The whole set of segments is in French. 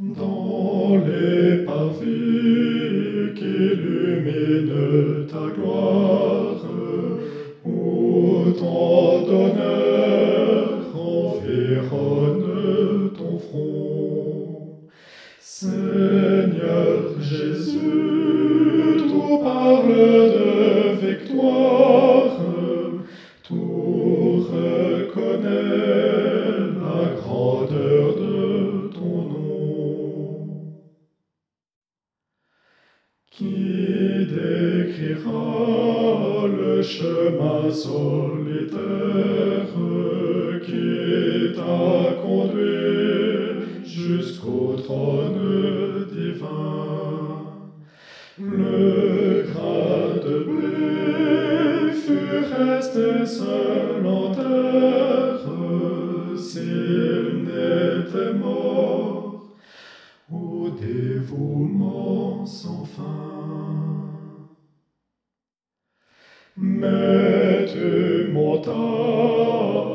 Dans les parvis qu'illumine ta gloire, où tant d'honneur environne ton front. Seigneur Jésus, tout parle de victoire, tout reconnaît la grandeur de Qui décrira le chemin solitaire qui t'a conduit jusqu'au trône divin? Le grain de blé fut resté seul en terre dévouement sans fin. Mais tu montas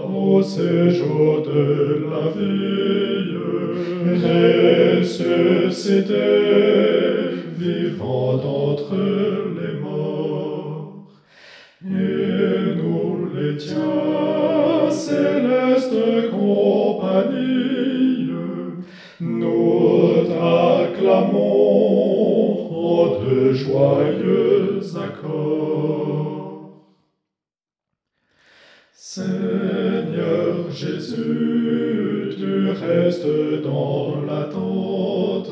au séjour de la vie, ressuscité, vivant d'entre les morts. Et nous les tiens, céleste compagnie, nous de joyeux accords. Seigneur Jésus, tu restes dans l'attente,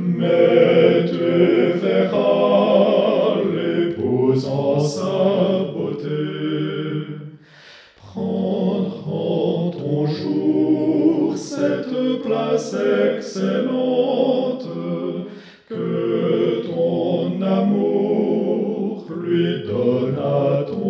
mais tu verras l'épouse en sa beauté. Prendre en ton jour cette place excellente lui donat